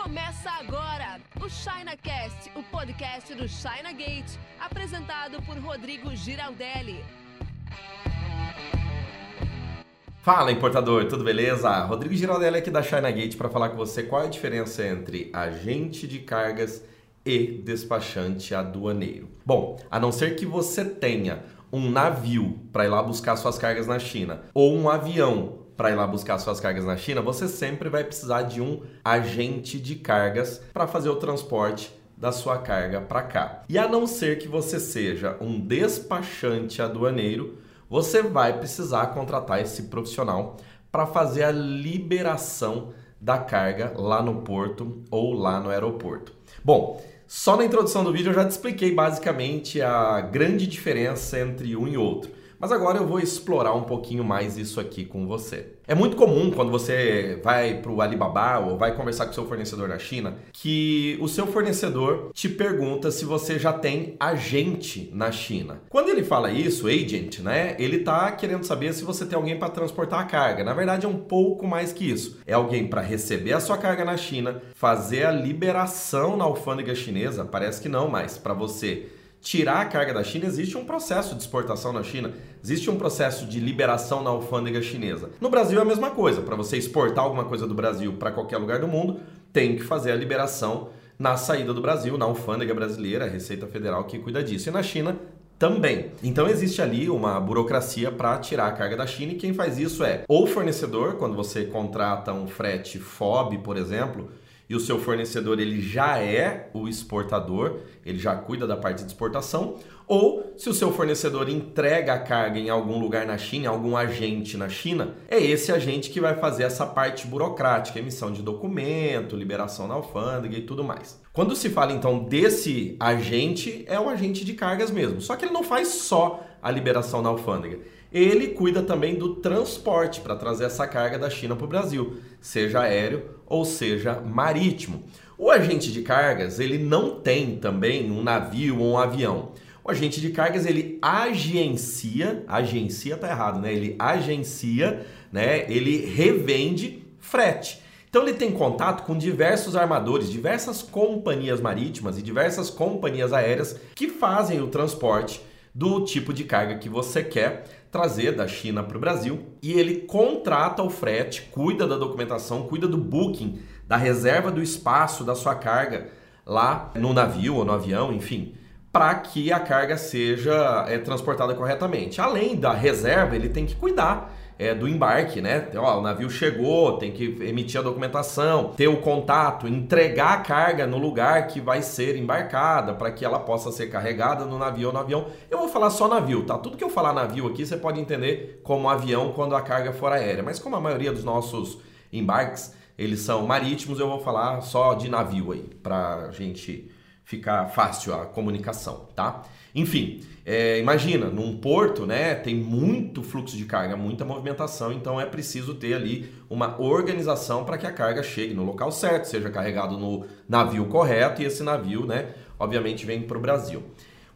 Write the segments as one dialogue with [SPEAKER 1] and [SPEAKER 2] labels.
[SPEAKER 1] Começa agora o ChinaCast, o podcast do China Gate, apresentado por Rodrigo Giraldelli.
[SPEAKER 2] Fala importador, tudo beleza? Rodrigo Giraldelli aqui da China Gate para falar com você qual é a diferença entre agente de cargas e despachante aduaneiro. Bom, a não ser que você tenha um navio para ir lá buscar suas cargas na China ou um avião para ir lá buscar suas cargas na China, você sempre vai precisar de um agente de cargas para fazer o transporte da sua carga para cá. E a não ser que você seja um despachante aduaneiro, você vai precisar contratar esse profissional para fazer a liberação da carga lá no porto ou lá no aeroporto. Bom, só na introdução do vídeo eu já te expliquei basicamente a grande diferença entre um e outro. Mas agora eu vou explorar um pouquinho mais isso aqui com você. É muito comum quando você vai para o Alibaba ou vai conversar com seu fornecedor na China que o seu fornecedor te pergunta se você já tem agente na China. Quando ele fala isso, agent, né? Ele tá querendo saber se você tem alguém para transportar a carga. Na verdade é um pouco mais que isso. É alguém para receber a sua carga na China, fazer a liberação na alfândega chinesa, parece que não, mas para você tirar a carga da China, existe um processo de exportação na China, existe um processo de liberação na alfândega chinesa. No Brasil é a mesma coisa, para você exportar alguma coisa do Brasil para qualquer lugar do mundo, tem que fazer a liberação na saída do Brasil, na alfândega brasileira, a Receita Federal que cuida disso. E na China também. Então existe ali uma burocracia para tirar a carga da China e quem faz isso é ou o fornecedor, quando você contrata um frete FOB, por exemplo, e o seu fornecedor ele já é o exportador, ele já cuida da parte de exportação, ou se o seu fornecedor entrega a carga em algum lugar na China, algum agente na China, é esse agente que vai fazer essa parte burocrática, emissão de documento, liberação na alfândega e tudo mais. Quando se fala então desse agente, é o agente de cargas mesmo. Só que ele não faz só a liberação na alfândega. Ele cuida também do transporte para trazer essa carga da China para o Brasil, seja aéreo ou seja marítimo. O agente de cargas ele não tem também um navio ou um avião. O agente de cargas ele agencia, agencia tá errado, né? Ele agencia, né? Ele revende frete. Então ele tem contato com diversos armadores, diversas companhias marítimas e diversas companhias aéreas que fazem o transporte do tipo de carga que você quer trazer da China para o Brasil e ele contrata o frete, cuida da documentação, cuida do booking, da reserva do espaço da sua carga lá no navio ou no avião, enfim, para que a carga seja é, transportada corretamente. Além da reserva, ele tem que cuidar é, do embarque, né? Ó, o navio chegou, tem que emitir a documentação, ter o contato, entregar a carga no lugar que vai ser embarcada para que ela possa ser carregada no navio ou no avião. Eu vou falar só navio, tá? Tudo que eu falar navio aqui você pode entender como avião quando a carga for aérea, mas como a maioria dos nossos embarques eles são marítimos, eu vou falar só de navio aí, para gente ficar fácil a comunicação, tá? Enfim, é, imagina, num porto, né, tem muito fluxo de carga, muita movimentação, então é preciso ter ali uma organização para que a carga chegue no local certo, seja carregado no navio correto e esse navio, né, obviamente vem para o Brasil.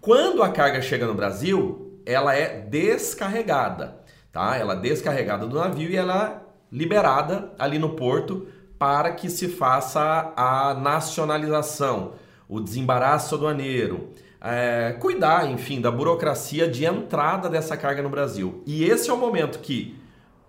[SPEAKER 2] Quando a carga chega no Brasil, ela é descarregada, tá? Ela é descarregada do navio e ela é liberada ali no porto para que se faça a nacionalização o desembaraço aduaneiro, é, cuidar, enfim, da burocracia de entrada dessa carga no Brasil. E esse é o momento que,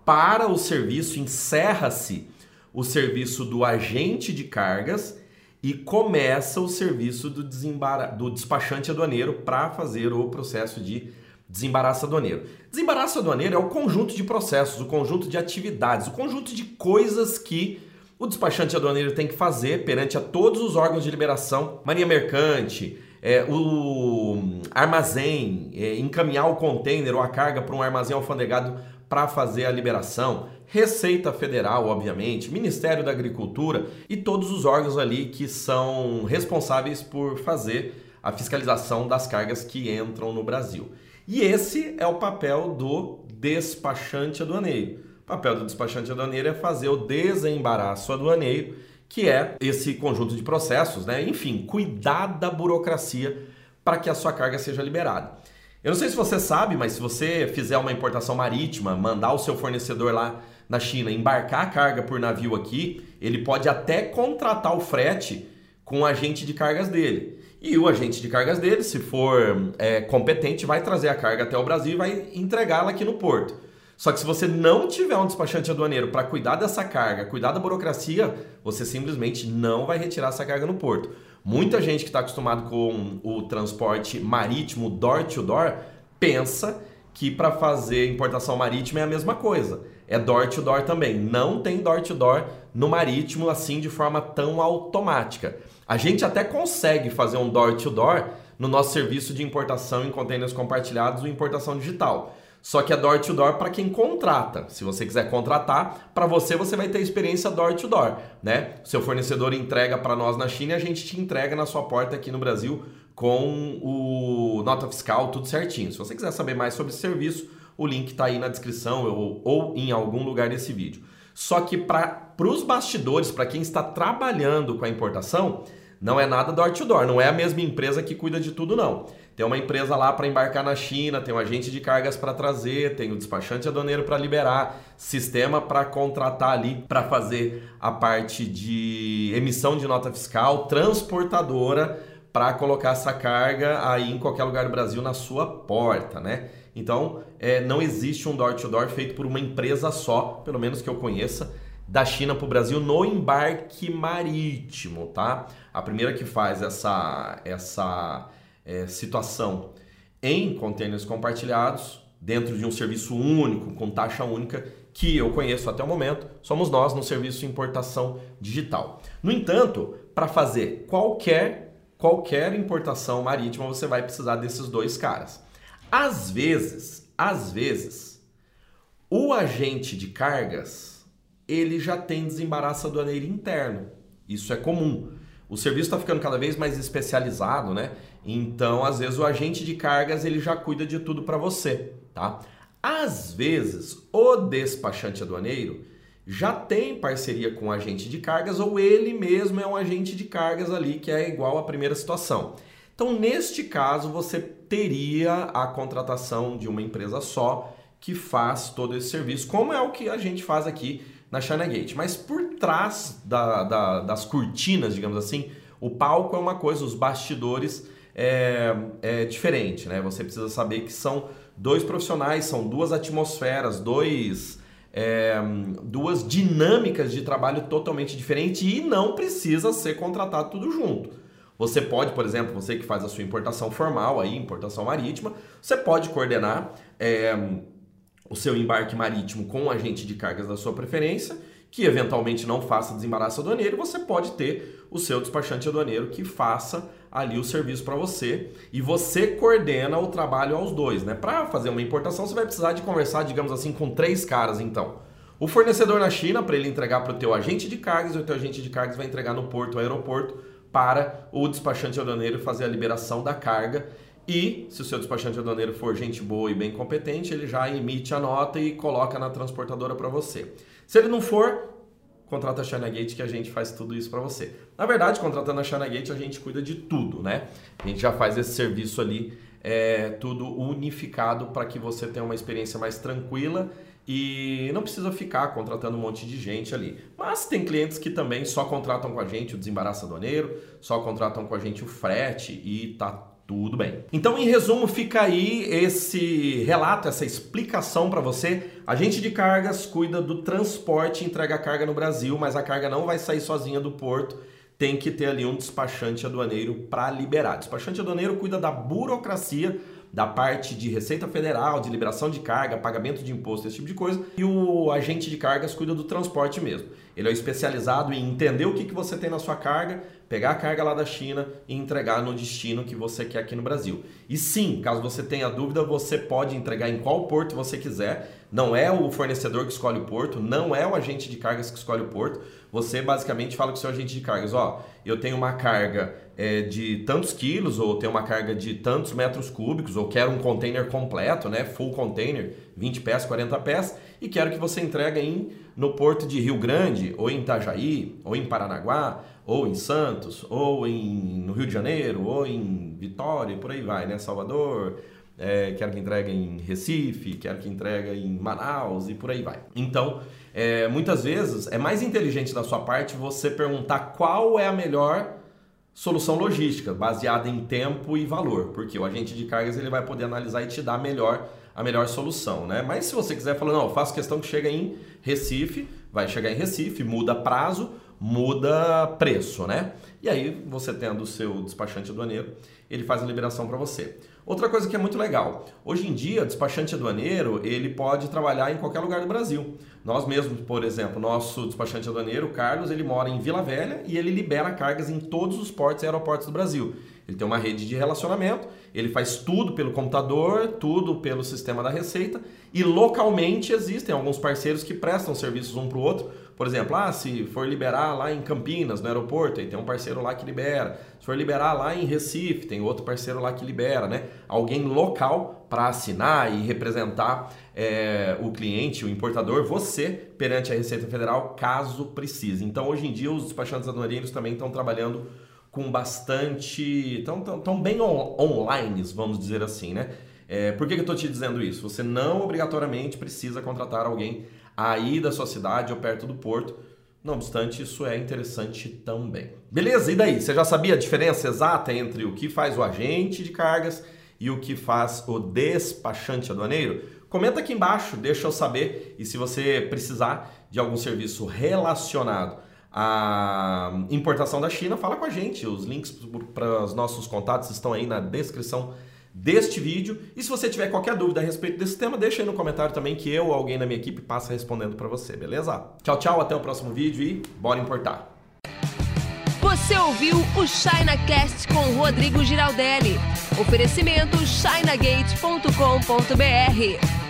[SPEAKER 2] para o serviço, encerra-se o serviço do agente de cargas e começa o serviço do, desembara... do despachante aduaneiro para fazer o processo de desembaraço aduaneiro. Desembaraço aduaneiro é o conjunto de processos, o conjunto de atividades, o conjunto de coisas que o despachante aduaneiro tem que fazer perante a todos os órgãos de liberação, marinha mercante, é, o armazém, é, encaminhar o container ou a carga para um armazém alfandegado para fazer a liberação, Receita Federal, obviamente, Ministério da Agricultura e todos os órgãos ali que são responsáveis por fazer a fiscalização das cargas que entram no Brasil. E esse é o papel do despachante aduaneiro. O papel do despachante aduaneiro é fazer o desembaraço aduaneiro, que é esse conjunto de processos, né? Enfim, cuidar da burocracia para que a sua carga seja liberada. Eu não sei se você sabe, mas se você fizer uma importação marítima, mandar o seu fornecedor lá na China embarcar a carga por navio aqui, ele pode até contratar o frete com o agente de cargas dele. E o agente de cargas dele, se for é, competente, vai trazer a carga até o Brasil e vai entregá-la aqui no porto. Só que se você não tiver um despachante aduaneiro para cuidar dessa carga, cuidar da burocracia, você simplesmente não vai retirar essa carga no porto. Muita gente que está acostumado com o transporte marítimo door to door pensa que para fazer importação marítima é a mesma coisa. É door to door também. Não tem door to door no marítimo assim de forma tão automática. A gente até consegue fazer um door to door no nosso serviço de importação em containers compartilhados ou importação digital. Só que é door to door para quem contrata. Se você quiser contratar, para você você vai ter experiência door to door, né? Seu fornecedor entrega para nós na China e a gente te entrega na sua porta aqui no Brasil com o nota fiscal tudo certinho. Se você quiser saber mais sobre esse serviço, o link está aí na descrição ou, ou em algum lugar desse vídeo. Só que para os bastidores, para quem está trabalhando com a importação, não é nada door to door, não é a mesma empresa que cuida de tudo, não. Tem uma empresa lá para embarcar na China, tem um agente de cargas para trazer, tem o despachante aduaneiro para liberar, sistema para contratar ali para fazer a parte de emissão de nota fiscal, transportadora para colocar essa carga aí em qualquer lugar do Brasil na sua porta, né? Então, é, não existe um door-to-door -door feito por uma empresa só, pelo menos que eu conheça da China para o Brasil no embarque marítimo, tá? A primeira que faz essa, essa é, situação em contêineres compartilhados, dentro de um serviço único, com taxa única, que eu conheço até o momento, somos nós no serviço de importação digital. No entanto, para fazer qualquer, qualquer importação marítima, você vai precisar desses dois caras. Às vezes, às vezes, o agente de cargas ele já tem desembaraço aduaneiro interno. Isso é comum. O serviço está ficando cada vez mais especializado, né? Então, às vezes, o agente de cargas ele já cuida de tudo para você, tá? Às vezes, o despachante aduaneiro já tem parceria com o agente de cargas ou ele mesmo é um agente de cargas ali que é igual à primeira situação. Então, neste caso, você teria a contratação de uma empresa só que faz todo esse serviço, como é o que a gente faz aqui na China Gate. Mas por trás da, da, das cortinas, digamos assim, o palco é uma coisa, os bastidores é, é diferente, né? Você precisa saber que são dois profissionais, são duas atmosferas, dois, é, duas dinâmicas de trabalho totalmente diferentes e não precisa ser contratado tudo junto. Você pode, por exemplo, você que faz a sua importação formal, aí, importação marítima, você pode coordenar é, o seu embarque marítimo com um agente de cargas da sua preferência, que eventualmente não faça desembaraço aduaneiro, você pode ter o seu despachante aduaneiro que faça ali o serviço para você e você coordena o trabalho aos dois, né? Para fazer uma importação, você vai precisar de conversar, digamos assim, com três caras então. O fornecedor na China para ele entregar para o teu agente de cargas o teu agente de cargas vai entregar no porto, aeroporto para o despachante aduaneiro fazer a liberação da carga e, se o seu despachante aduaneiro for gente boa e bem competente, ele já emite a nota e coloca na transportadora para você. Se ele não for, contrata a China Gate que a gente faz tudo isso para você. Na verdade, contratando a China Gate, a gente cuida de tudo, né? A gente já faz esse serviço ali, é, tudo unificado para que você tenha uma experiência mais tranquila e não precisa ficar contratando um monte de gente ali. Mas tem clientes que também só contratam com a gente o desembaraço aduaneiro, só contratam com a gente o frete e tá tudo bem. Então, em resumo, fica aí esse relato, essa explicação para você. A gente de cargas cuida do transporte e entrega a carga no Brasil, mas a carga não vai sair sozinha do porto. Tem que ter ali um despachante aduaneiro para liberar. Despachante aduaneiro cuida da burocracia da parte de Receita Federal, de liberação de carga, pagamento de imposto, esse tipo de coisa. E o agente de cargas cuida do transporte mesmo. Ele é especializado em entender o que, que você tem na sua carga, pegar a carga lá da China e entregar no destino que você quer aqui no Brasil. E sim, caso você tenha dúvida, você pode entregar em qual porto você quiser. Não é o fornecedor que escolhe o porto, não é o agente de cargas que escolhe o porto. Você basicamente fala com o seu agente de cargas, ó, eu tenho uma carga é, de tantos quilos, ou tenho uma carga de tantos metros cúbicos, ou quero um container completo, né? Full container, 20 pés, 40 pés, e quero que você entregue em, no porto de Rio Grande, ou em Itajaí, ou em Paranaguá, ou em Santos, ou em, no Rio de Janeiro, ou em Vitória, por aí vai, né? Salvador, é, quero que entregue em Recife, quero que entregue em Manaus e por aí vai. Então, é, muitas vezes é mais inteligente da sua parte você perguntar qual é a melhor solução logística, baseada em tempo e valor, porque o agente de cargas ele vai poder analisar e te dar melhor a melhor solução, né? Mas se você quiser falar, não, eu faço questão que chega em Recife, vai chegar em Recife, muda prazo, muda preço, né? E aí você tendo o seu despachante aduaneiro, ele faz a liberação para você. Outra coisa que é muito legal, hoje em dia o despachante aduaneiro ele pode trabalhar em qualquer lugar do Brasil. Nós mesmos, por exemplo, nosso despachante aduaneiro, Carlos, ele mora em Vila Velha e ele libera cargas em todos os portos e aeroportos do Brasil. Ele tem uma rede de relacionamento, ele faz tudo pelo computador, tudo pelo sistema da Receita e localmente existem alguns parceiros que prestam serviços um para o outro. Por exemplo, ah, se for liberar lá em Campinas, no aeroporto, aí tem um parceiro lá que libera. Se for liberar lá em Recife, tem outro parceiro lá que libera, né? Alguém local para assinar e representar é, o cliente, o importador, você perante a Receita Federal, caso precise. Então, hoje em dia, os despachantes aduaneiros também estão trabalhando com bastante. estão tão, tão bem on, online, vamos dizer assim, né? É, por que, que eu estou te dizendo isso? Você não obrigatoriamente precisa contratar alguém aí da sua cidade ou perto do porto não obstante, isso é interessante também. Beleza? E daí? Você já sabia a diferença exata entre o que faz o agente de cargas e o que faz o despachante aduaneiro? Comenta aqui embaixo, deixa eu saber. E se você precisar de algum serviço relacionado à importação da China, fala com a gente. Os links para os nossos contatos estão aí na descrição deste vídeo. E se você tiver qualquer dúvida a respeito desse tema, deixa aí no comentário também que eu ou alguém da minha equipe passa respondendo para você, beleza? Tchau, tchau, até o próximo vídeo e bora importar.
[SPEAKER 1] Você ouviu o ChinaCast com Rodrigo Giraldelli. Oferecimento chinagate.com.br.